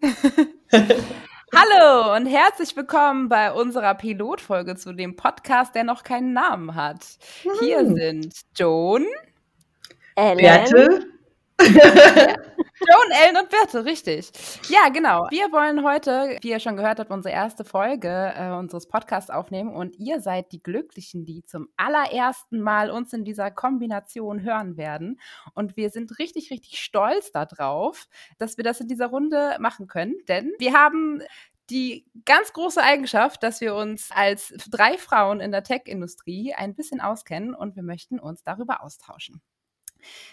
Hallo und herzlich willkommen bei unserer Pilotfolge zu dem Podcast, der noch keinen Namen hat. Hier Mhm. sind Joan, Ellen. Werte? Joan, Ellen und Birte, richtig. Ja, genau. Wir wollen heute, wie ihr schon gehört habt, unsere erste Folge äh, unseres Podcasts aufnehmen und ihr seid die Glücklichen, die zum allerersten Mal uns in dieser Kombination hören werden. Und wir sind richtig, richtig stolz darauf, dass wir das in dieser Runde machen können, denn wir haben die ganz große Eigenschaft, dass wir uns als drei Frauen in der Tech-Industrie ein bisschen auskennen und wir möchten uns darüber austauschen.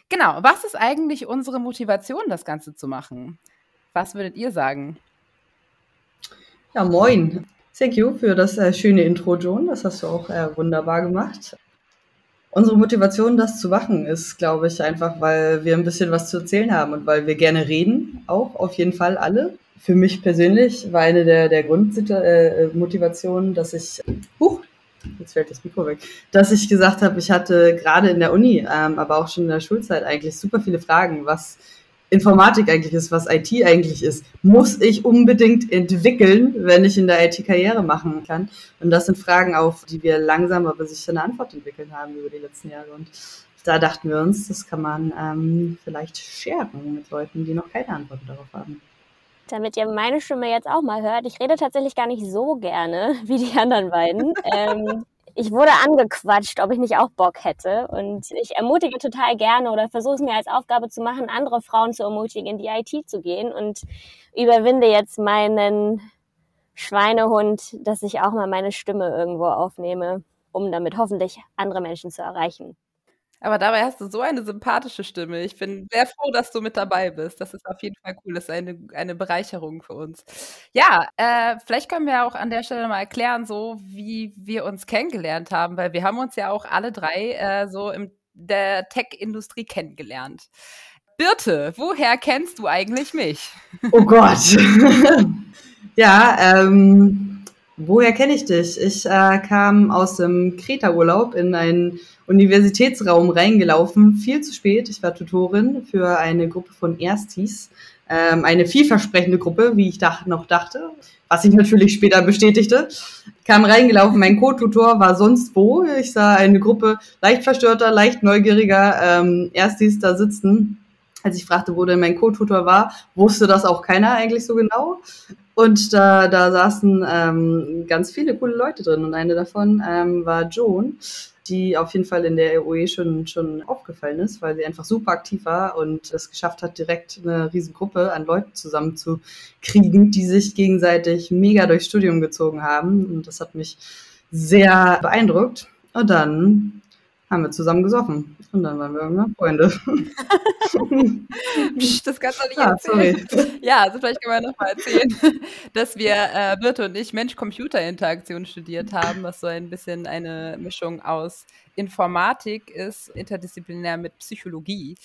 Genau, was ist eigentlich unsere Motivation, das Ganze zu machen? Was würdet ihr sagen? Ja, moin. Thank you für das äh, schöne Intro, Joan. Das hast du auch äh, wunderbar gemacht. Unsere Motivation, das zu machen, ist, glaube ich, einfach, weil wir ein bisschen was zu erzählen haben und weil wir gerne reden, auch auf jeden Fall alle. Für mich persönlich war eine der, der Grundmotivationen, dass ich, huch, jetzt fällt das Mikro weg, dass ich gesagt habe, ich hatte gerade in der Uni, ähm, aber auch schon in der Schulzeit eigentlich super viele Fragen, was Informatik eigentlich ist, was IT eigentlich ist, muss ich unbedingt entwickeln, wenn ich in der IT Karriere machen kann. Und das sind Fragen, auf die wir langsam aber sicher eine Antwort entwickelt haben über die letzten Jahre. Und da dachten wir uns, das kann man ähm, vielleicht sharen mit Leuten, die noch keine Antwort darauf haben. Damit ihr meine Stimme jetzt auch mal hört, ich rede tatsächlich gar nicht so gerne wie die anderen beiden. ähm, ich wurde angequatscht, ob ich nicht auch Bock hätte. Und ich ermutige total gerne oder versuche es mir als Aufgabe zu machen, andere Frauen zu ermutigen, in die IT zu gehen und überwinde jetzt meinen Schweinehund, dass ich auch mal meine Stimme irgendwo aufnehme, um damit hoffentlich andere Menschen zu erreichen. Aber dabei hast du so eine sympathische Stimme. Ich bin sehr froh, dass du mit dabei bist. Das ist auf jeden Fall cool. Das ist eine, eine Bereicherung für uns. Ja, äh, vielleicht können wir auch an der Stelle mal erklären, so wie wir uns kennengelernt haben, weil wir haben uns ja auch alle drei äh, so in der Tech-Industrie kennengelernt. Birte, woher kennst du eigentlich mich? Oh Gott. ja, ähm, woher kenne ich dich? Ich äh, kam aus dem Kreta-Urlaub in einen Universitätsraum reingelaufen, viel zu spät. Ich war Tutorin für eine Gruppe von Erstis, ähm, eine vielversprechende Gruppe, wie ich dach noch dachte, was ich natürlich später bestätigte. Kam reingelaufen, mein Co-Tutor war sonst wo. Ich sah eine Gruppe leicht verstörter, leicht neugieriger ähm, Erstis da sitzen. Als ich fragte, wo denn mein Co-Tutor war, wusste das auch keiner eigentlich so genau. Und da, da saßen ähm, ganz viele coole Leute drin und eine davon ähm, war Joan, die auf jeden Fall in der EOE schon, schon aufgefallen ist, weil sie einfach super aktiv war und es geschafft hat, direkt eine Riesengruppe an Leuten zusammenzukriegen, die sich gegenseitig mega durchs Studium gezogen haben. Und das hat mich sehr beeindruckt. Und dann haben wir zusammen gesoffen. Und dann waren wir irgendwann Freunde. Psch, das kannst du nicht Ah, erzählen. sorry. Ja, also vielleicht können wir nochmal erzählen, dass wir, äh, Birte und ich, Mensch-Computer-Interaktion studiert haben, was so ein bisschen eine Mischung aus Informatik ist, interdisziplinär mit Psychologie.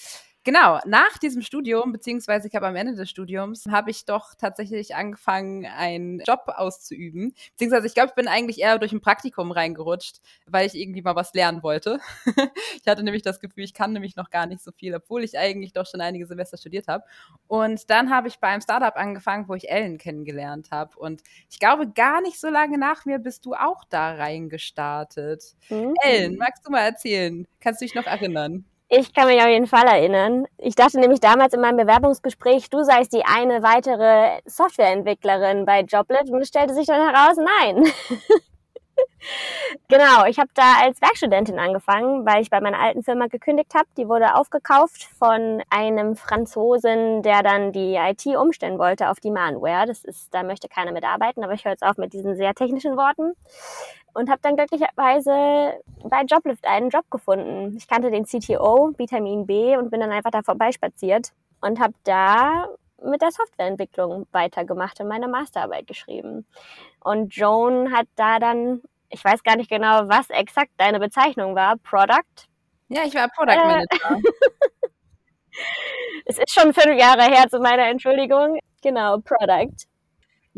Genau, nach diesem Studium, beziehungsweise ich habe am Ende des Studiums, habe ich doch tatsächlich angefangen, einen Job auszuüben. Beziehungsweise ich glaube, ich bin eigentlich eher durch ein Praktikum reingerutscht, weil ich irgendwie mal was lernen wollte. ich hatte nämlich das Gefühl, ich kann nämlich noch gar nicht so viel, obwohl ich eigentlich doch schon einige Semester studiert habe. Und dann habe ich bei einem Startup angefangen, wo ich Ellen kennengelernt habe. Und ich glaube, gar nicht so lange nach mir bist du auch da reingestartet. Hm? Ellen, magst du mal erzählen? Kannst du dich noch erinnern? Ich kann mich auf jeden Fall erinnern. Ich dachte nämlich damals in meinem Bewerbungsgespräch, du seist die eine weitere Softwareentwicklerin bei Joblet und es stellte sich dann heraus, nein. genau, ich habe da als Werkstudentin angefangen, weil ich bei meiner alten Firma gekündigt habe. Die wurde aufgekauft von einem Franzosen, der dann die IT umstellen wollte auf die Manware. Das ist, da möchte keiner mitarbeiten, aber ich höre jetzt auf mit diesen sehr technischen Worten und habe dann glücklicherweise bei Joblift einen Job gefunden. Ich kannte den CTO, Vitamin B, und bin dann einfach da vorbeispaziert und habe da mit der Softwareentwicklung weitergemacht und meine Masterarbeit geschrieben. Und Joan hat da dann, ich weiß gar nicht genau, was exakt deine Bezeichnung war, Product. Ja, ich war Product Äh. Manager. Es ist schon fünf Jahre her zu meiner Entschuldigung. Genau, Product.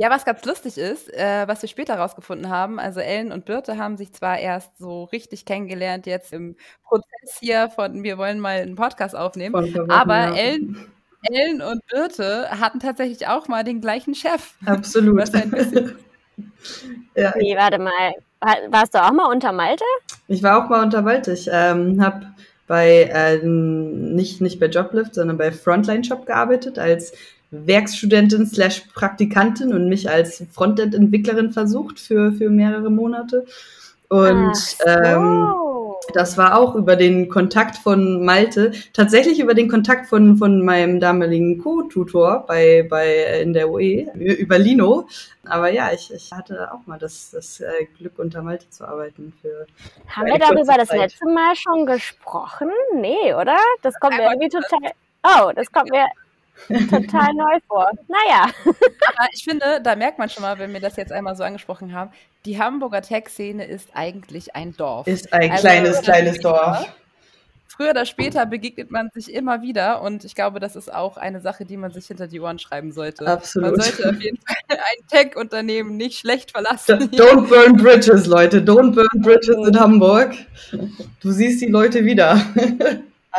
Ja, was ganz lustig ist, äh, was wir später rausgefunden haben, also Ellen und Birte haben sich zwar erst so richtig kennengelernt jetzt im Prozess hier von wir wollen mal einen Podcast aufnehmen, aber ja. Ellen Ellen und Birte hatten tatsächlich auch mal den gleichen Chef. Absolut. Was ein bisschen ja. Nee, warte mal. Warst du auch mal unter Malte? Ich war auch mal unter Malte. Ich ähm, habe bei, äh, nicht, nicht bei Joblift, sondern bei Frontline Shop gearbeitet als Werkstudentin slash Praktikantin und mich als Frontend-Entwicklerin versucht für, für mehrere Monate. Und so. ähm, das war auch über den Kontakt von Malte, tatsächlich über den Kontakt von, von meinem damaligen Co-Tutor bei, bei, in der UE, über Lino. Aber ja, ich, ich hatte auch mal das, das äh, Glück, unter Malte zu arbeiten. Für, Haben wir darüber das letzte Mal schon gesprochen? Nee, oder? Das kommt mir irgendwie total. Oh, das kommt mir total neu vor. Naja. Aber ich finde, da merkt man schon mal, wenn wir das jetzt einmal so angesprochen haben, die Hamburger Tech-Szene ist eigentlich ein Dorf. Ist ein also kleines, kleines Dorf. Früher oder später begegnet man sich immer wieder und ich glaube, das ist auch eine Sache, die man sich hinter die Ohren schreiben sollte. Absolut. Man sollte auf jeden Fall ein Tech-Unternehmen nicht schlecht verlassen. Don't burn bridges, Leute. Don't burn bridges in Hamburg. Du siehst die Leute wieder.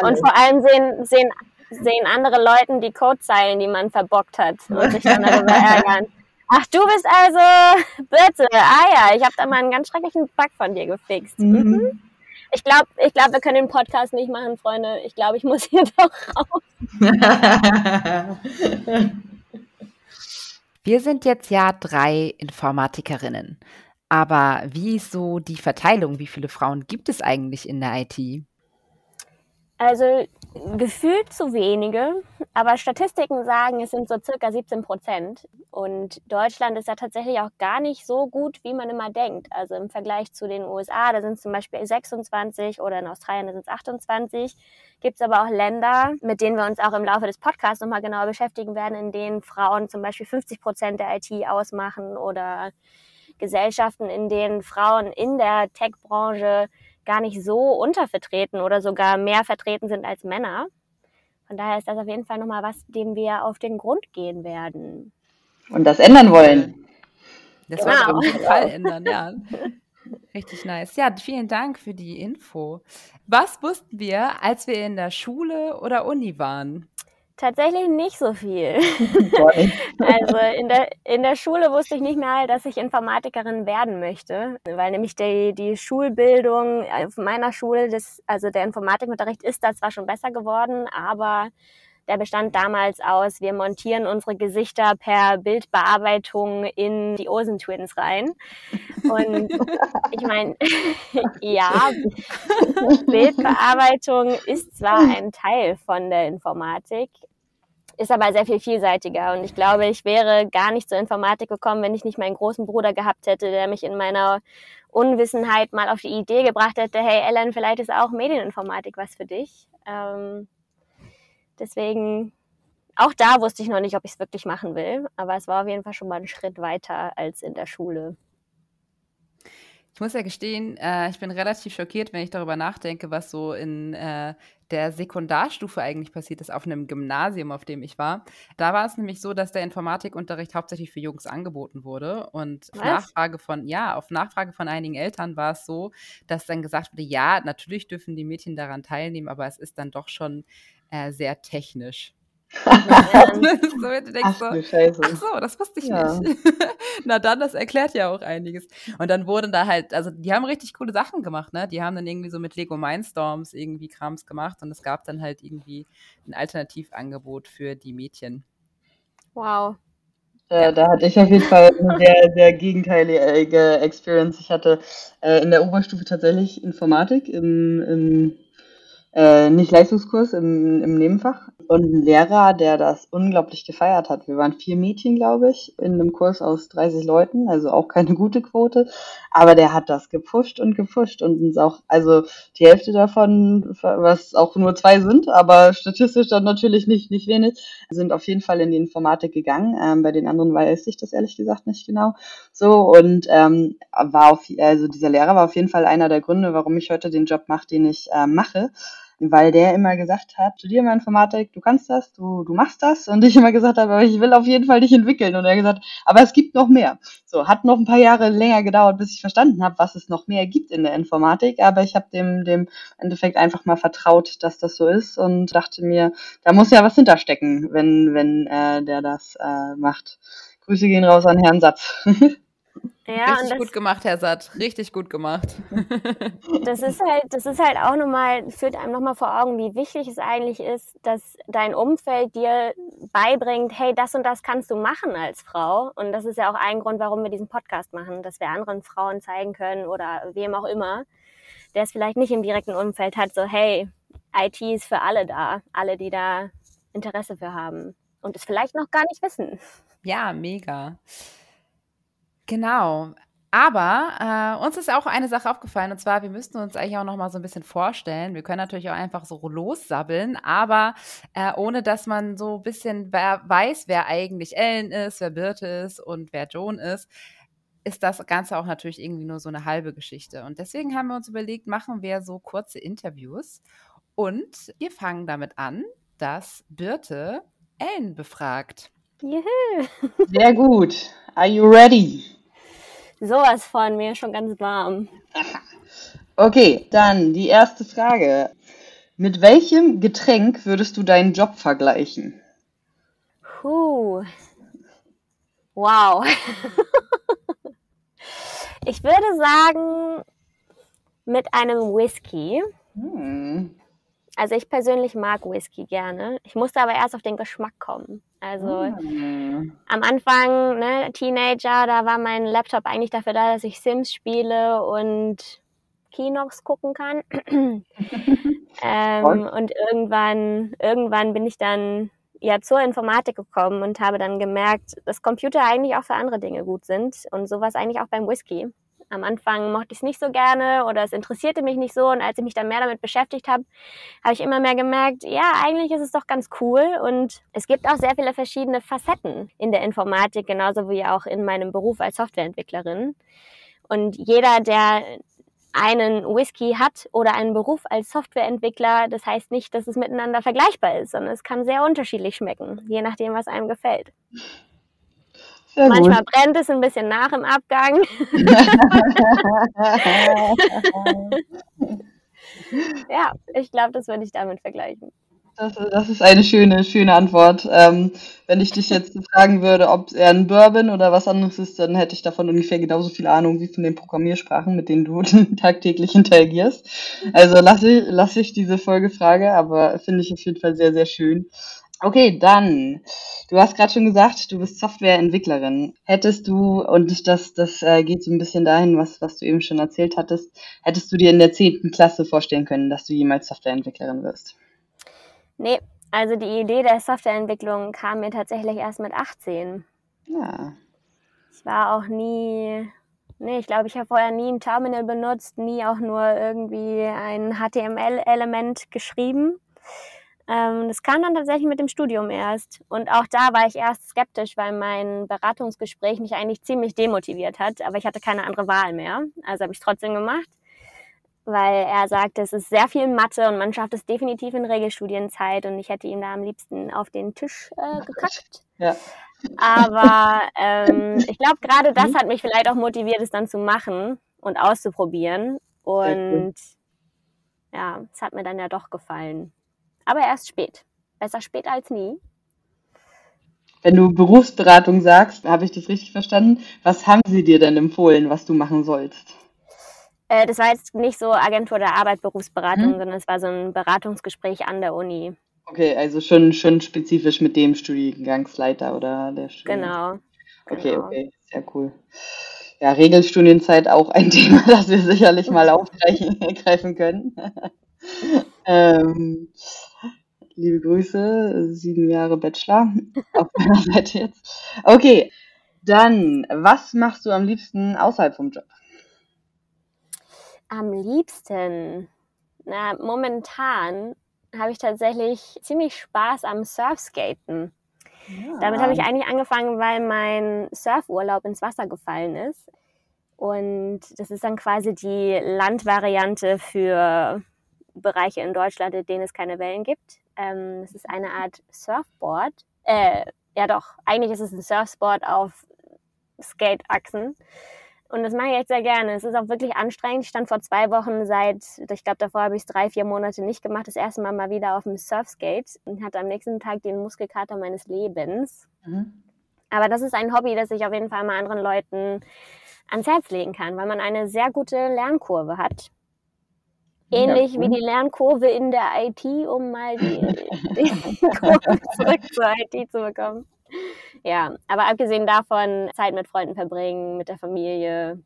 und vor allem sehen, sehen sehen andere Leute die Codezeilen, die man verbockt hat und sich dann darüber ärgern. Ach, du bist also Birte. Ah ja, ich habe da mal einen ganz schrecklichen Bug von dir gefixt. Mhm. mhm. Ich glaube, ich glaub, wir können den Podcast nicht machen, Freunde. Ich glaube, ich muss hier doch raus. wir sind jetzt ja drei Informatikerinnen. Aber wie ist so die Verteilung? Wie viele Frauen gibt es eigentlich in der IT? Also gefühlt zu wenige, aber Statistiken sagen, es sind so circa 17 Prozent. Und Deutschland ist ja tatsächlich auch gar nicht so gut, wie man immer denkt. Also im Vergleich zu den USA, da sind es zum Beispiel 26 oder in Australien sind es 28. Gibt es aber auch Länder, mit denen wir uns auch im Laufe des Podcasts nochmal genauer beschäftigen werden, in denen Frauen zum Beispiel 50 Prozent der IT ausmachen oder Gesellschaften, in denen Frauen in der Tech-Branche gar nicht so untervertreten oder sogar mehr vertreten sind als Männer. Von daher ist das auf jeden Fall nochmal was, dem wir auf den Grund gehen werden. Und das ändern wollen. Das genau. wir auf jeden Fall ändern, ja. Richtig nice. Ja, vielen Dank für die Info. Was wussten wir, als wir in der Schule oder Uni waren? Tatsächlich nicht so viel. also in der, in der Schule wusste ich nicht mehr, dass ich Informatikerin werden möchte, weil nämlich die, die Schulbildung auf meiner Schule, das, also der Informatikunterricht ist da zwar schon besser geworden, aber der bestand damals aus, wir montieren unsere Gesichter per Bildbearbeitung in die Osen Twins rein. Und ich meine, ja, Bildbearbeitung ist zwar ein Teil von der Informatik, ist aber sehr viel vielseitiger. Und ich glaube, ich wäre gar nicht zur Informatik gekommen, wenn ich nicht meinen großen Bruder gehabt hätte, der mich in meiner Unwissenheit mal auf die Idee gebracht hätte, hey Ellen, vielleicht ist auch Medieninformatik was für dich. Ähm, Deswegen, auch da wusste ich noch nicht, ob ich es wirklich machen will, aber es war auf jeden Fall schon mal ein Schritt weiter als in der Schule. Ich muss ja gestehen, äh, ich bin relativ schockiert, wenn ich darüber nachdenke, was so in äh, der Sekundarstufe eigentlich passiert ist, auf einem Gymnasium, auf dem ich war. Da war es nämlich so, dass der Informatikunterricht hauptsächlich für Jungs angeboten wurde. Und auf Nachfrage von, ja, auf Nachfrage von einigen Eltern war es so, dass dann gesagt wurde, ja, natürlich dürfen die Mädchen daran teilnehmen, aber es ist dann doch schon äh, sehr technisch. so, du denkst ach, so, ach so, das wusste ich ja. nicht. Na dann, das erklärt ja auch einiges. Und dann wurden da halt, also die haben richtig coole Sachen gemacht, ne? Die haben dann irgendwie so mit Lego Mindstorms irgendwie Krams gemacht und es gab dann halt irgendwie ein Alternativangebot für die Mädchen. Wow. Äh, da hatte ich auf jeden Fall eine sehr, sehr gegenteilige Experience. Ich hatte äh, in der Oberstufe tatsächlich Informatik im, im äh, nicht Leistungskurs im, im Nebenfach und ein Lehrer, der das unglaublich gefeiert hat. Wir waren vier Mädchen, glaube ich, in einem Kurs aus 30 Leuten, also auch keine gute Quote, aber der hat das gepusht und gepusht und uns auch, also die Hälfte davon, was auch nur zwei sind, aber statistisch dann natürlich nicht, nicht wenig, sind auf jeden Fall in die Informatik gegangen. Ähm, bei den anderen weiß ich das ehrlich gesagt nicht genau. So und ähm, war auf, also dieser Lehrer war auf jeden Fall einer der Gründe, warum ich heute den Job mache, den ich äh, mache weil der immer gesagt hat, studier mal Informatik, du kannst das, du, du machst das. Und ich immer gesagt habe, aber ich will auf jeden Fall dich entwickeln. Und er gesagt, aber es gibt noch mehr. So, hat noch ein paar Jahre länger gedauert, bis ich verstanden habe, was es noch mehr gibt in der Informatik. Aber ich habe dem, dem Endeffekt einfach mal vertraut, dass das so ist und dachte mir, da muss ja was hinterstecken, wenn, wenn äh, der das äh, macht. Grüße gehen raus an Herrn Satz. Ja, Richtig gut gemacht, Herr Satt. Richtig gut gemacht. Das ist halt, das ist halt auch nochmal, führt einem nochmal vor Augen, wie wichtig es eigentlich ist, dass dein Umfeld dir beibringt, hey, das und das kannst du machen als Frau. Und das ist ja auch ein Grund, warum wir diesen Podcast machen, dass wir anderen Frauen zeigen können oder wem auch immer, der es vielleicht nicht im direkten Umfeld hat, so, hey, IT ist für alle da, alle, die da Interesse für haben und es vielleicht noch gar nicht wissen. Ja, mega. Genau. Aber äh, uns ist auch eine Sache aufgefallen, und zwar, wir müssten uns eigentlich auch noch mal so ein bisschen vorstellen. Wir können natürlich auch einfach so lossabbeln, aber äh, ohne dass man so ein bisschen wer weiß, wer eigentlich Ellen ist, wer Birte ist und wer Joan ist, ist das Ganze auch natürlich irgendwie nur so eine halbe Geschichte. Und deswegen haben wir uns überlegt, machen wir so kurze Interviews. Und wir fangen damit an, dass Birte Ellen befragt. Juhu. Sehr gut. Are you ready? Sowas von mir schon ganz warm. Okay, dann die erste Frage. Mit welchem Getränk würdest du deinen Job vergleichen? Puh. Wow. ich würde sagen, mit einem Whisky. Hm. Also ich persönlich mag Whisky gerne. Ich musste aber erst auf den Geschmack kommen. Also mhm. am Anfang, ne, Teenager, da war mein Laptop eigentlich dafür da, dass ich Sims spiele und Kinox gucken kann. ähm, und irgendwann, irgendwann bin ich dann ja zur Informatik gekommen und habe dann gemerkt, dass Computer eigentlich auch für andere Dinge gut sind und sowas eigentlich auch beim Whisky. Am Anfang mochte ich es nicht so gerne oder es interessierte mich nicht so. Und als ich mich dann mehr damit beschäftigt habe, habe ich immer mehr gemerkt, ja, eigentlich ist es doch ganz cool. Und es gibt auch sehr viele verschiedene Facetten in der Informatik, genauso wie auch in meinem Beruf als Softwareentwicklerin. Und jeder, der einen Whisky hat oder einen Beruf als Softwareentwickler, das heißt nicht, dass es miteinander vergleichbar ist, sondern es kann sehr unterschiedlich schmecken, je nachdem, was einem gefällt. Sehr Manchmal gut. brennt es ein bisschen nach im Abgang. ja, ich glaube, das würde ich damit vergleichen. Das, das, ist eine schöne, schöne Antwort. Ähm, wenn ich dich jetzt fragen würde, ob er ein Bourbon oder was anderes ist, dann hätte ich davon ungefähr genauso viel Ahnung wie von den Programmiersprachen, mit denen du tagtäglich interagierst. Also lasse ich, lass ich diese Folgefrage, aber finde ich auf jeden Fall sehr, sehr schön. Okay, dann. Du hast gerade schon gesagt, du bist Softwareentwicklerin. Hättest du, und das, das äh, geht so ein bisschen dahin, was, was du eben schon erzählt hattest, hättest du dir in der 10. Klasse vorstellen können, dass du jemals Softwareentwicklerin wirst? Nee, also die Idee der Softwareentwicklung kam mir tatsächlich erst mit 18. Ja. Ich war auch nie, nee, ich glaube, ich habe vorher nie ein Terminal benutzt, nie auch nur irgendwie ein HTML-Element geschrieben. Ähm, das kam dann tatsächlich mit dem Studium erst. Und auch da war ich erst skeptisch, weil mein Beratungsgespräch mich eigentlich ziemlich demotiviert hat. Aber ich hatte keine andere Wahl mehr. Also habe ich es trotzdem gemacht, weil er sagte, es ist sehr viel Mathe und man schafft es definitiv in Regelstudienzeit. Und ich hätte ihm da am liebsten auf den Tisch äh, gekackt. Ja. Aber ähm, ich glaube, gerade das hat mich vielleicht auch motiviert, es dann zu machen und auszuprobieren. Und ja, es hat mir dann ja doch gefallen. Aber erst spät. Besser spät als nie. Wenn du Berufsberatung sagst, habe ich das richtig verstanden? Was haben sie dir denn empfohlen, was du machen sollst? Äh, das war jetzt nicht so Agentur der Arbeit, Berufsberatung, hm? sondern es war so ein Beratungsgespräch an der Uni. Okay, also schon, schon spezifisch mit dem Studiengangsleiter oder der Studiengang. Genau. Okay, genau. okay, sehr cool. Ja, Regelstudienzeit auch ein Thema, das wir sicherlich mal aufgreifen können. ähm, liebe Grüße, sieben Jahre Bachelor auf meiner Seite jetzt. Okay, dann, was machst du am liebsten außerhalb vom Job? Am liebsten, na, momentan habe ich tatsächlich ziemlich Spaß am Surfskaten. Ja. Damit habe ich eigentlich angefangen, weil mein Surfurlaub ins Wasser gefallen ist. Und das ist dann quasi die Landvariante für Bereiche in Deutschland, in denen es keine Wellen gibt. Ähm, es ist eine Art Surfboard. Äh, ja doch, eigentlich ist es ein Surfboard auf Skateachsen. Und das mache ich echt sehr gerne. Es ist auch wirklich anstrengend. Ich stand vor zwei Wochen seit, ich glaube, davor habe ich es drei, vier Monate nicht gemacht, das erste Mal mal wieder auf dem Surfskate und hatte am nächsten Tag den Muskelkater meines Lebens. Mhm. Aber das ist ein Hobby, das ich auf jeden Fall mal anderen Leuten ans Herz legen kann, weil man eine sehr gute Lernkurve hat. Ähnlich ja, wie die Lernkurve in der IT, um mal die, die Kurve zurück zur IT zu bekommen. Ja, aber abgesehen davon, Zeit mit Freunden verbringen, mit der Familie,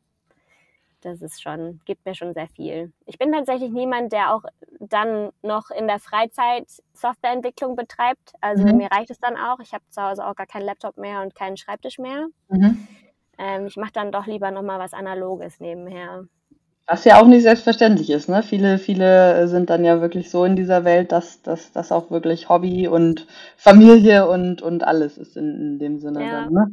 das ist schon, gibt mir schon sehr viel. Ich bin tatsächlich niemand, der auch dann noch in der Freizeit Softwareentwicklung betreibt. Also mhm. mir reicht es dann auch. Ich habe zu Hause auch gar keinen Laptop mehr und keinen Schreibtisch mehr. Mhm. Ähm, ich mache dann doch lieber nochmal was Analoges nebenher. Was ja auch nicht selbstverständlich ist, ne? Viele, viele sind dann ja wirklich so in dieser Welt, dass das auch wirklich Hobby und Familie und, und alles ist in, in dem Sinne ja. dann, ne?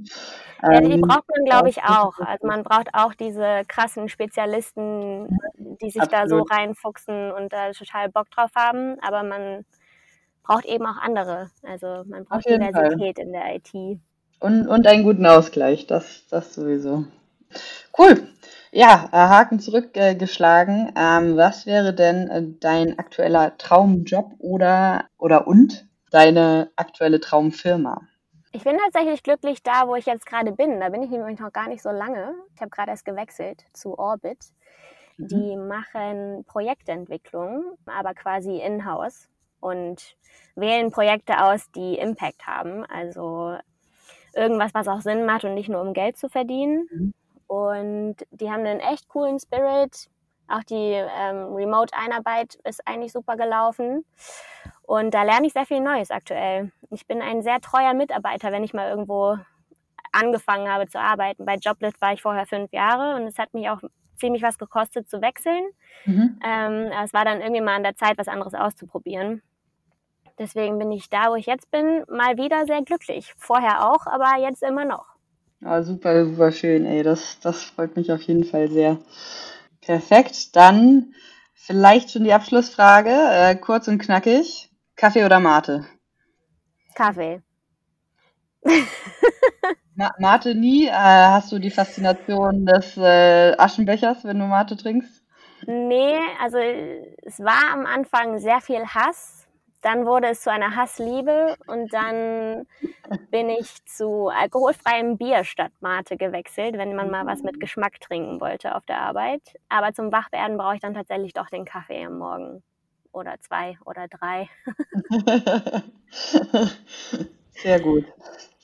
Ja, die ähm, braucht man, glaube ich, auch. Also man braucht auch diese krassen Spezialisten, die sich Absolut. da so reinfuchsen und da total Bock drauf haben. Aber man braucht eben auch andere. Also man braucht Diversität Fall. in der IT. Und, und einen guten Ausgleich, das, das sowieso. Cool. Ja, äh, Haken zurückgeschlagen. Ähm, was wäre denn äh, dein aktueller Traumjob oder, oder und deine aktuelle Traumfirma? Ich bin tatsächlich glücklich da, wo ich jetzt gerade bin. Da bin ich nämlich noch gar nicht so lange. Ich habe gerade erst gewechselt zu Orbit. Mhm. Die machen Projektentwicklung, aber quasi in-house und wählen Projekte aus, die Impact haben. Also irgendwas, was auch Sinn macht und nicht nur um Geld zu verdienen. Mhm. Und die haben einen echt coolen Spirit. Auch die ähm, Remote-Einarbeit ist eigentlich super gelaufen. Und da lerne ich sehr viel Neues aktuell. Ich bin ein sehr treuer Mitarbeiter, wenn ich mal irgendwo angefangen habe zu arbeiten. Bei Joblit war ich vorher fünf Jahre und es hat mich auch ziemlich was gekostet zu wechseln. Mhm. Ähm, es war dann irgendwie mal an der Zeit, was anderes auszuprobieren. Deswegen bin ich da, wo ich jetzt bin, mal wieder sehr glücklich. Vorher auch, aber jetzt immer noch. Ja, super, super schön, ey. Das, das freut mich auf jeden Fall sehr. Perfekt. Dann vielleicht schon die Abschlussfrage, äh, kurz und knackig. Kaffee oder Mate? Kaffee. Ma Mate nie? Äh, hast du die Faszination des äh, Aschenbechers, wenn du Mate trinkst? Nee, also es war am Anfang sehr viel Hass dann wurde es zu einer Hassliebe und dann bin ich zu alkoholfreiem Bier statt Mate gewechselt, wenn man mal was mit Geschmack trinken wollte auf der Arbeit. Aber zum Wachwerden brauche ich dann tatsächlich doch den Kaffee am Morgen. Oder zwei oder drei. Sehr gut.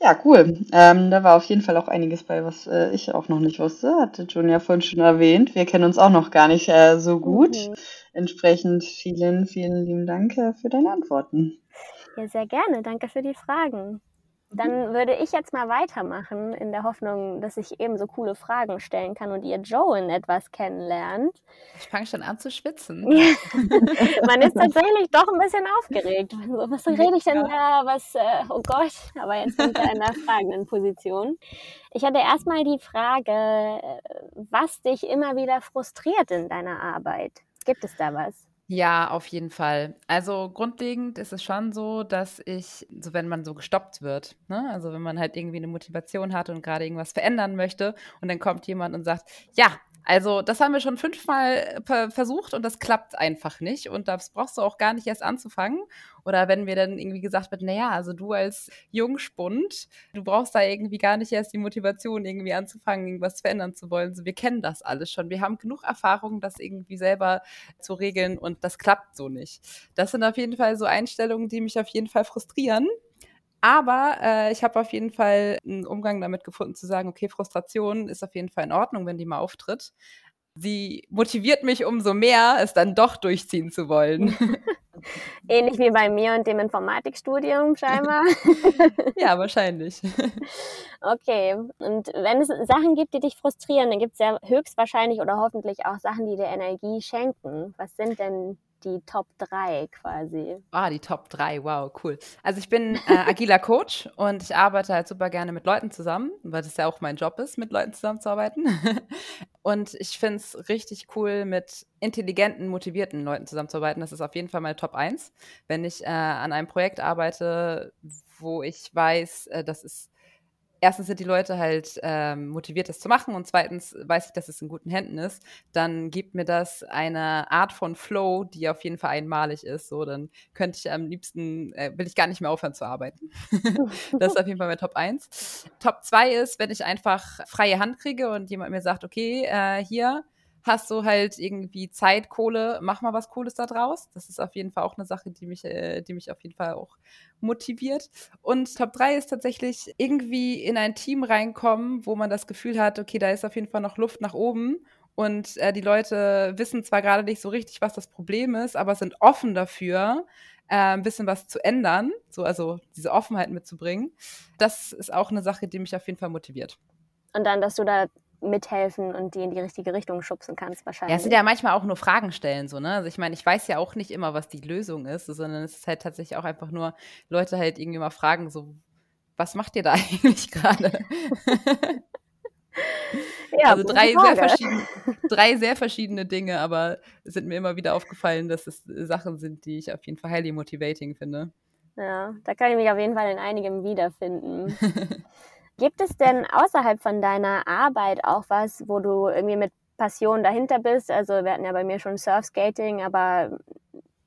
Ja, cool. Ähm, da war auf jeden Fall auch einiges bei, was äh, ich auch noch nicht wusste. Hatte John ja vorhin schon erwähnt. Wir kennen uns auch noch gar nicht äh, so gut. Mhm. Entsprechend vielen, vielen lieben Dank äh, für deine Antworten. Ja, sehr gerne. Danke für die Fragen. Dann würde ich jetzt mal weitermachen, in der Hoffnung, dass ich eben so coole Fragen stellen kann und ihr Joan etwas kennenlernt. Ich fange schon an zu schwitzen. Man ist tatsächlich doch ein bisschen aufgeregt. Was rede ich denn da? Was, äh, oh Gott, aber jetzt sind wir in einer fragenden Position. Ich hatte erstmal die Frage, äh, was dich immer wieder frustriert in deiner Arbeit. Gibt es da was? Ja, auf jeden Fall. Also grundlegend ist es schon so, dass ich, so wenn man so gestoppt wird, ne? also wenn man halt irgendwie eine Motivation hat und gerade irgendwas verändern möchte und dann kommt jemand und sagt, ja, also, das haben wir schon fünfmal äh, versucht und das klappt einfach nicht. Und das brauchst du auch gar nicht erst anzufangen. Oder wenn mir dann irgendwie gesagt wird, naja, also du als Jungspund, du brauchst da irgendwie gar nicht erst die Motivation, irgendwie anzufangen, irgendwas verändern zu wollen. So, wir kennen das alles schon. Wir haben genug Erfahrung, das irgendwie selber zu regeln und das klappt so nicht. Das sind auf jeden Fall so Einstellungen, die mich auf jeden Fall frustrieren. Aber äh, ich habe auf jeden Fall einen Umgang damit gefunden, zu sagen, okay, Frustration ist auf jeden Fall in Ordnung, wenn die mal auftritt. Sie motiviert mich umso mehr, es dann doch durchziehen zu wollen. Ähnlich wie bei mir und dem Informatikstudium scheinbar. ja, wahrscheinlich. Okay, und wenn es Sachen gibt, die dich frustrieren, dann gibt es ja höchstwahrscheinlich oder hoffentlich auch Sachen, die dir Energie schenken. Was sind denn die Top 3 quasi. Ah, die Top 3, wow, cool. Also ich bin äh, agiler Coach und ich arbeite halt super gerne mit Leuten zusammen, weil das ja auch mein Job ist, mit Leuten zusammenzuarbeiten. und ich finde es richtig cool, mit intelligenten, motivierten Leuten zusammenzuarbeiten. Das ist auf jeden Fall meine Top 1. Wenn ich äh, an einem Projekt arbeite, wo ich weiß, äh, das ist erstens sind die Leute halt ähm, motiviert, das zu machen und zweitens weiß ich, dass es in guten Händen ist, dann gibt mir das eine Art von Flow, die auf jeden Fall einmalig ist. So, dann könnte ich am liebsten, äh, will ich gar nicht mehr aufhören zu arbeiten. das ist auf jeden Fall mein Top 1. Top 2 ist, wenn ich einfach freie Hand kriege und jemand mir sagt, okay, äh, hier, hast du halt irgendwie Zeit, Kohle, mach mal was Cooles da draus. Das ist auf jeden Fall auch eine Sache, die mich, äh, die mich auf jeden Fall auch motiviert. Und Top 3 ist tatsächlich irgendwie in ein Team reinkommen, wo man das Gefühl hat, okay, da ist auf jeden Fall noch Luft nach oben. Und äh, die Leute wissen zwar gerade nicht so richtig, was das Problem ist, aber sind offen dafür, äh, ein bisschen was zu ändern, so also diese Offenheit mitzubringen. Das ist auch eine Sache, die mich auf jeden Fall motiviert. Und dann, dass du da mithelfen und die in die richtige Richtung schubsen kannst wahrscheinlich. Ja, es sind ja manchmal auch nur Fragen stellen, so, ne? Also ich meine, ich weiß ja auch nicht immer, was die Lösung ist, sondern es ist halt tatsächlich auch einfach nur Leute halt irgendwie mal fragen, so, was macht ihr da eigentlich gerade? ja, also drei sehr, verschiedene, drei sehr verschiedene Dinge, aber es sind mir immer wieder aufgefallen, dass es Sachen sind, die ich auf jeden Fall highly motivating finde. Ja, da kann ich mich auf jeden Fall in einigem wiederfinden. Gibt es denn außerhalb von deiner Arbeit auch was, wo du irgendwie mit Passion dahinter bist? Also wir hatten ja bei mir schon Surfskating, aber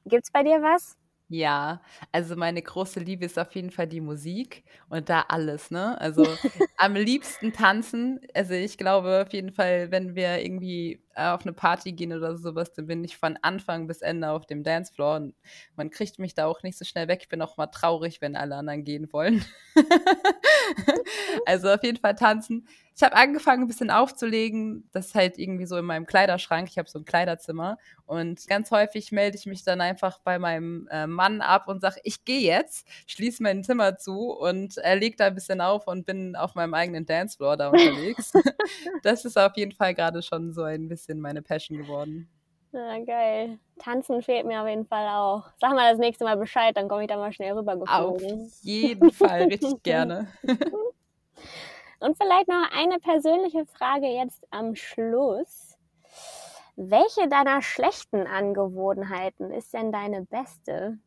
gibt es bei dir was? Ja, also meine große Liebe ist auf jeden Fall die Musik und da alles, ne? Also am liebsten tanzen. Also ich glaube auf jeden Fall, wenn wir irgendwie auf eine Party gehen oder sowas, dann bin ich von Anfang bis Ende auf dem Dancefloor und man kriegt mich da auch nicht so schnell weg. Ich bin auch mal traurig, wenn alle anderen gehen wollen. also auf jeden Fall tanzen. Ich habe angefangen, ein bisschen aufzulegen. Das ist halt irgendwie so in meinem Kleiderschrank. Ich habe so ein Kleiderzimmer. Und ganz häufig melde ich mich dann einfach bei meinem äh, Mann ab und sage, ich gehe jetzt, schließe mein Zimmer zu und äh, lege da ein bisschen auf und bin auf meinem eigenen Dancefloor da unterwegs. das ist auf jeden Fall gerade schon so ein bisschen meine Passion geworden. Ja, geil. Tanzen fehlt mir auf jeden Fall auch. Sag mal das nächste Mal Bescheid, dann komme ich da mal schnell rübergeflogen. Auf jeden Fall, richtig gerne. Und vielleicht noch eine persönliche Frage jetzt am Schluss. Welche deiner schlechten Angewohnheiten ist denn deine beste?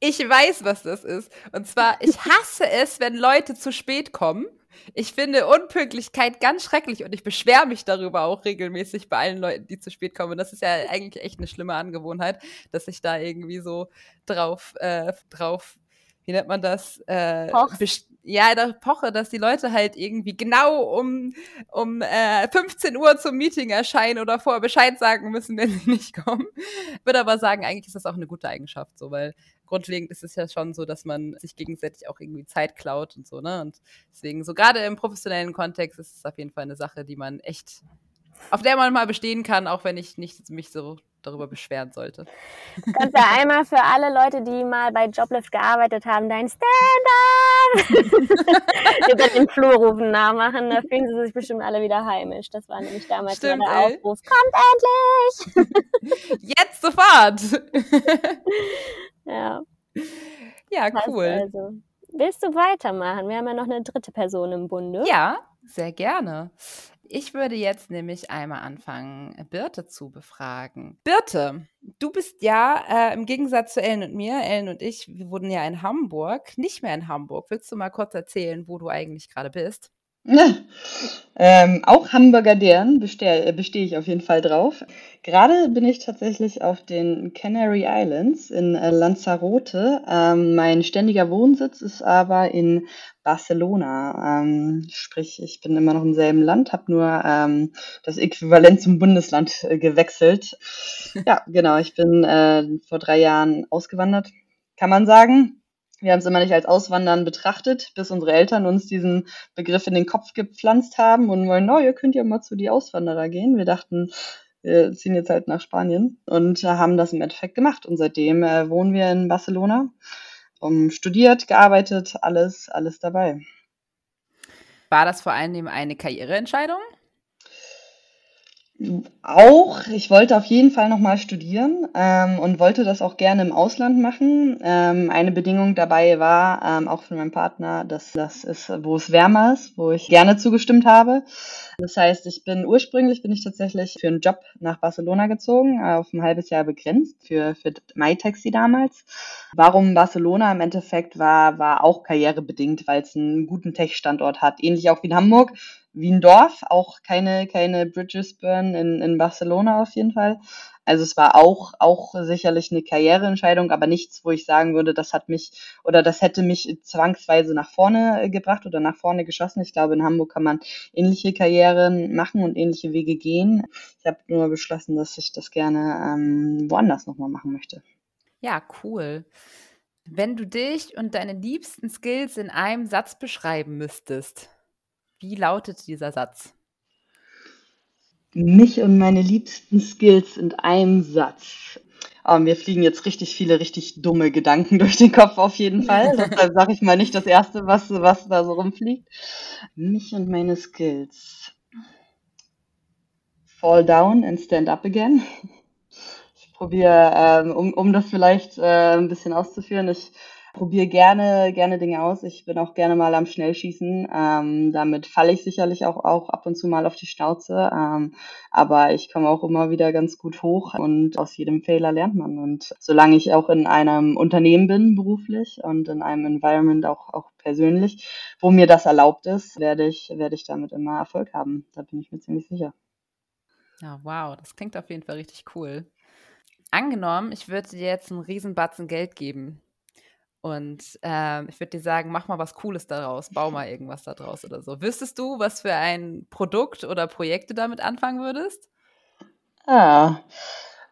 Ich weiß, was das ist. Und zwar, ich hasse es, wenn Leute zu spät kommen. Ich finde Unpünktlichkeit ganz schrecklich und ich beschwere mich darüber auch regelmäßig bei allen Leuten, die zu spät kommen. Und das ist ja eigentlich echt eine schlimme Angewohnheit, dass ich da irgendwie so drauf, äh, drauf, wie nennt man das? Äh, ja, da poche, dass die Leute halt irgendwie genau um, um äh, 15 Uhr zum Meeting erscheinen oder vorher Bescheid sagen müssen, wenn sie nicht kommen. Würde aber sagen, eigentlich ist das auch eine gute Eigenschaft, so, weil grundlegend ist es ja schon so, dass man sich gegenseitig auch irgendwie Zeit klaut und so, ne? Und deswegen, so gerade im professionellen Kontext ist es auf jeden Fall eine Sache, die man echt, auf der man mal bestehen kann, auch wenn ich nicht mich so darüber beschweren sollte. Du kannst ja einmal für alle Leute, die mal bei Joblift gearbeitet haben, dein Stand-up über den Flurrufen nachmachen. Da fühlen sie sich bestimmt alle wieder heimisch. Das war nämlich damals Stimmt, der Aufruf. Kommt endlich! Jetzt sofort! ja. Ja, cool. Also, willst du weitermachen? Wir haben ja noch eine dritte Person im Bunde. Ja, sehr gerne. Ich würde jetzt nämlich einmal anfangen, Birte zu befragen. Birte, du bist ja äh, im Gegensatz zu Ellen und mir, Ellen und ich, wir wurden ja in Hamburg, nicht mehr in Hamburg. Willst du mal kurz erzählen, wo du eigentlich gerade bist? ähm, auch Hamburger Deren bestehe, äh, bestehe ich auf jeden Fall drauf. Gerade bin ich tatsächlich auf den Canary Islands in äh, Lanzarote. Ähm, mein ständiger Wohnsitz ist aber in Barcelona. Ähm, sprich, ich bin immer noch im selben Land, habe nur ähm, das Äquivalent zum Bundesland äh, gewechselt. Ja, genau, ich bin äh, vor drei Jahren ausgewandert, kann man sagen. Wir haben es immer nicht als Auswandern betrachtet, bis unsere Eltern uns diesen Begriff in den Kopf gepflanzt haben und wollen, oh, ihr könnt ja mal zu die Auswanderer gehen. Wir dachten, wir ziehen jetzt halt nach Spanien und haben das im Endeffekt gemacht. Und seitdem äh, wohnen wir in Barcelona, um studiert, gearbeitet, alles, alles dabei. War das vor allem eine Karriereentscheidung? Auch, ich wollte auf jeden Fall nochmal studieren ähm, und wollte das auch gerne im Ausland machen. Ähm, eine Bedingung dabei war, ähm, auch von meinem Partner, dass das ist, wo es wärmer ist, wo ich gerne zugestimmt habe. Das heißt, ich bin ursprünglich bin ich tatsächlich für einen Job nach Barcelona gezogen, auf ein halbes Jahr begrenzt für, für MyTaxi damals. Warum Barcelona im Endeffekt war, war auch karrierebedingt, weil es einen guten Tech-Standort hat, ähnlich auch wie in Hamburg wie ein Dorf, auch keine, keine Bridges burn in, in Barcelona auf jeden Fall. Also es war auch, auch sicherlich eine Karriereentscheidung, aber nichts, wo ich sagen würde, das hat mich oder das hätte mich zwangsweise nach vorne äh, gebracht oder nach vorne geschossen. Ich glaube, in Hamburg kann man ähnliche Karrieren machen und ähnliche Wege gehen. Ich habe nur beschlossen, dass ich das gerne ähm, woanders nochmal machen möchte. Ja, cool. Wenn du dich und deine liebsten Skills in einem Satz beschreiben müsstest, wie lautet dieser Satz? Mich und meine liebsten Skills in einem Satz. Oh, mir fliegen jetzt richtig viele richtig dumme Gedanken durch den Kopf auf jeden Fall. Deshalb sage ich mal nicht das Erste, was, was da so rumfliegt. Mich und meine Skills. Fall down and stand up again. Ich probiere, ähm, um, um das vielleicht äh, ein bisschen auszuführen, ich probiere gerne, gerne Dinge aus. Ich bin auch gerne mal am Schnellschießen. Ähm, damit falle ich sicherlich auch, auch ab und zu mal auf die Schnauze. Ähm, aber ich komme auch immer wieder ganz gut hoch und aus jedem Fehler lernt man. Und solange ich auch in einem Unternehmen bin, beruflich und in einem Environment auch, auch persönlich, wo mir das erlaubt ist, werde ich, werde ich damit immer Erfolg haben. Da bin ich mir ziemlich sicher. Ja, wow, das klingt auf jeden Fall richtig cool. Angenommen, ich würde dir jetzt einen Riesenbatzen Geld geben und ähm, ich würde dir sagen, mach mal was Cooles daraus, bau mal irgendwas daraus oder so. Wüsstest du, was für ein Produkt oder Projekt du damit anfangen würdest? Ah,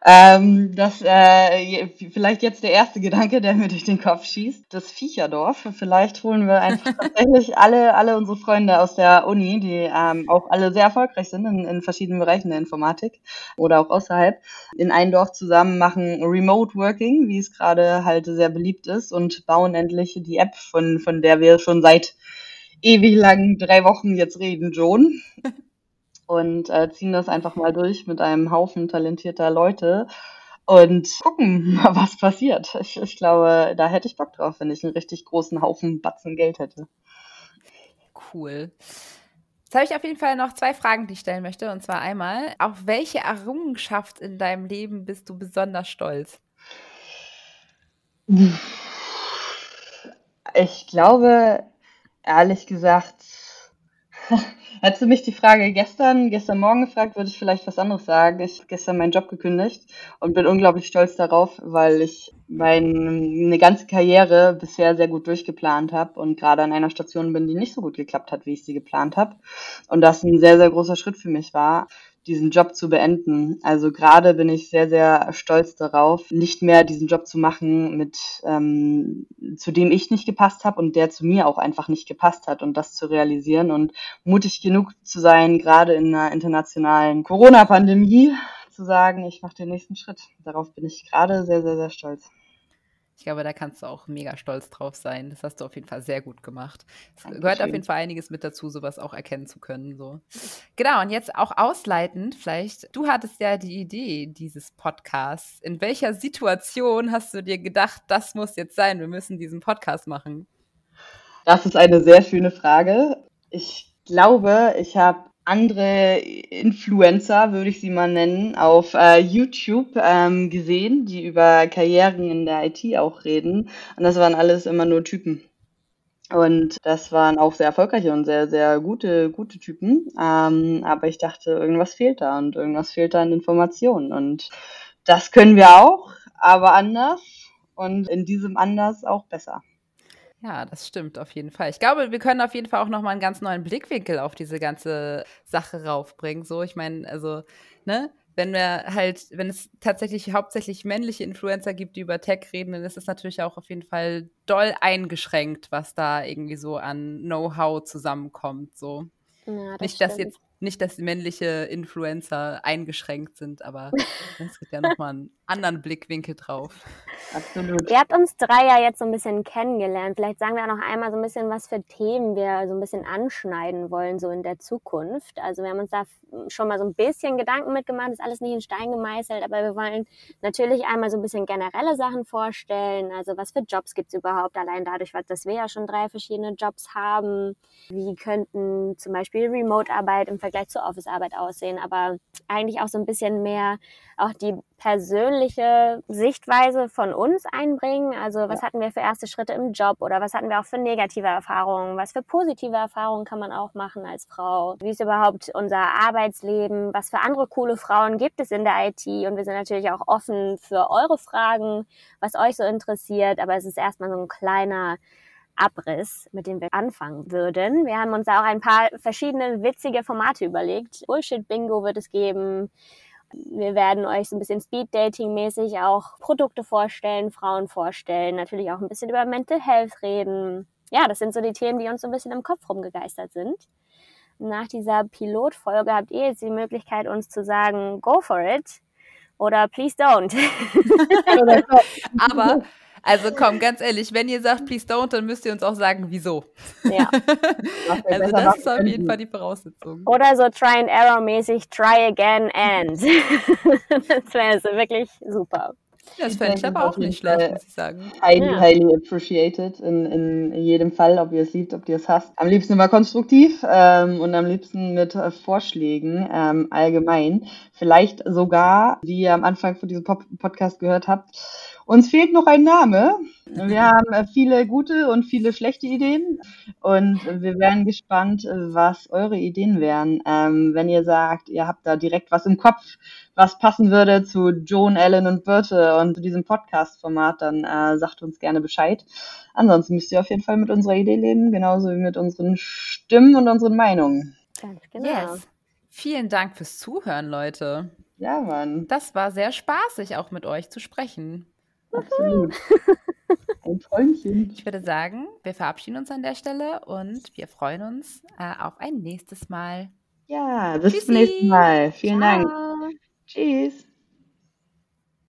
ähm, das äh, vielleicht jetzt der erste Gedanke, der mir durch den Kopf schießt. Das Viecherdorf. Vielleicht holen wir einfach tatsächlich alle, alle unsere Freunde aus der Uni, die ähm, auch alle sehr erfolgreich sind in, in verschiedenen Bereichen der Informatik oder auch außerhalb, in ein Dorf zusammen machen Remote Working, wie es gerade halt sehr beliebt ist, und bauen endlich die App, von, von der wir schon seit ewig lang drei Wochen jetzt reden, Joan. und äh, ziehen das einfach mal durch mit einem Haufen talentierter Leute und gucken, was passiert. Ich, ich glaube, da hätte ich Bock drauf, wenn ich einen richtig großen Haufen Batzen Geld hätte. Cool. Jetzt habe ich auf jeden Fall noch zwei Fragen, die ich stellen möchte. Und zwar einmal, auf welche Errungenschaft in deinem Leben bist du besonders stolz? Ich glaube, ehrlich gesagt, Hättest du mich die Frage gestern, gestern Morgen gefragt, würde ich vielleicht was anderes sagen. Ich habe gestern meinen Job gekündigt und bin unglaublich stolz darauf, weil ich meine ganze Karriere bisher sehr gut durchgeplant habe und gerade an einer Station bin, die nicht so gut geklappt hat, wie ich sie geplant habe. Und das ein sehr, sehr großer Schritt für mich war diesen Job zu beenden. Also gerade bin ich sehr, sehr stolz darauf, nicht mehr diesen Job zu machen, mit ähm, zu dem ich nicht gepasst habe und der zu mir auch einfach nicht gepasst hat und das zu realisieren und mutig genug zu sein, gerade in einer internationalen Corona-Pandemie, zu sagen, ich mache den nächsten Schritt. Darauf bin ich gerade sehr, sehr, sehr stolz. Ich glaube, da kannst du auch mega stolz drauf sein. Das hast du auf jeden Fall sehr gut gemacht. Es gehört auf jeden Fall einiges mit dazu, sowas auch erkennen zu können. So. Genau, und jetzt auch ausleitend, vielleicht, du hattest ja die Idee dieses Podcasts. In welcher Situation hast du dir gedacht, das muss jetzt sein, wir müssen diesen Podcast machen? Das ist eine sehr schöne Frage. Ich glaube, ich habe andere Influencer, würde ich sie mal nennen, auf äh, YouTube ähm, gesehen, die über Karrieren in der IT auch reden. Und das waren alles immer nur Typen. Und das waren auch sehr erfolgreiche und sehr, sehr gute, gute Typen. Ähm, aber ich dachte, irgendwas fehlt da und irgendwas fehlt da an Informationen. Und das können wir auch, aber anders. Und in diesem anders auch besser. Ja, das stimmt auf jeden Fall. Ich glaube, wir können auf jeden Fall auch nochmal einen ganz neuen Blickwinkel auf diese ganze Sache raufbringen. So, ich meine, also, ne, wenn wir halt, wenn es tatsächlich hauptsächlich männliche Influencer gibt, die über Tech reden, dann ist es natürlich auch auf jeden Fall doll eingeschränkt, was da irgendwie so an Know-how zusammenkommt. So. Ja, das Nicht, dass jetzt nicht, dass die männliche Influencer eingeschränkt sind, aber es gibt ja nochmal einen anderen Blickwinkel drauf. Absolut. Ihr habt uns drei ja jetzt so ein bisschen kennengelernt. Vielleicht sagen wir auch noch einmal so ein bisschen, was für Themen wir so ein bisschen anschneiden wollen, so in der Zukunft. Also wir haben uns da schon mal so ein bisschen Gedanken mitgemacht, ist alles nicht in Stein gemeißelt, aber wir wollen natürlich einmal so ein bisschen generelle Sachen vorstellen. Also was für Jobs gibt es überhaupt, allein dadurch, dass wir ja schon drei verschiedene Jobs haben. Wie könnten zum Beispiel Remote-Arbeit im Vergleich zur Office-Arbeit aussehen, aber eigentlich auch so ein bisschen mehr auch die persönliche Sichtweise von uns einbringen. Also was ja. hatten wir für erste Schritte im Job oder was hatten wir auch für negative Erfahrungen? Was für positive Erfahrungen kann man auch machen als Frau? Wie ist überhaupt unser Arbeitsleben? Was für andere coole Frauen gibt es in der IT? Und wir sind natürlich auch offen für eure Fragen, was euch so interessiert. Aber es ist erstmal so ein kleiner Abriss, mit dem wir anfangen würden. Wir haben uns da auch ein paar verschiedene witzige Formate überlegt. Bullshit-Bingo wird es geben. Wir werden euch so ein bisschen Speed-Dating-mäßig auch Produkte vorstellen, Frauen vorstellen, natürlich auch ein bisschen über Mental Health reden. Ja, das sind so die Themen, die uns so ein bisschen im Kopf rumgegeistert sind. Nach dieser Pilotfolge habt ihr jetzt die Möglichkeit, uns zu sagen, go for it oder please don't. Aber also komm, ganz ehrlich, wenn ihr sagt, please don't, dann müsst ihr uns auch sagen, wieso. Ja. also das ist auf jeden Fall die Voraussetzung. Oder so try and error mäßig, try again and. das wäre so wirklich super. Das fände ich aber auch nicht schlecht, muss ich sagen. Highly, ja. highly appreciated in, in jedem Fall, ob ihr es liebt, ob ihr es hasst. Am liebsten immer konstruktiv ähm, und am liebsten mit äh, Vorschlägen ähm, allgemein. Vielleicht sogar, wie ihr am Anfang von diesem Pop Podcast gehört habt, uns fehlt noch ein Name. Wir haben äh, viele gute und viele schlechte Ideen und wir wären gespannt, was eure Ideen wären. Ähm, wenn ihr sagt, ihr habt da direkt was im Kopf, was passen würde zu Joan, Ellen und Birte und zu diesem Podcast-Format, dann äh, sagt uns gerne Bescheid. Ansonsten müsst ihr auf jeden Fall mit unserer Idee leben, genauso wie mit unseren Stimmen und unseren Meinungen. Ganz genau. Yes. Vielen Dank fürs Zuhören, Leute. Ja, Mann. Das war sehr spaßig, auch mit euch zu sprechen. Absolut. Ein Träumchen. Ich würde sagen, wir verabschieden uns an der Stelle und wir freuen uns äh, auf ein nächstes Mal. Ja, bis Tschüssi. zum nächsten Mal. Vielen Ciao. Dank. Tschüss.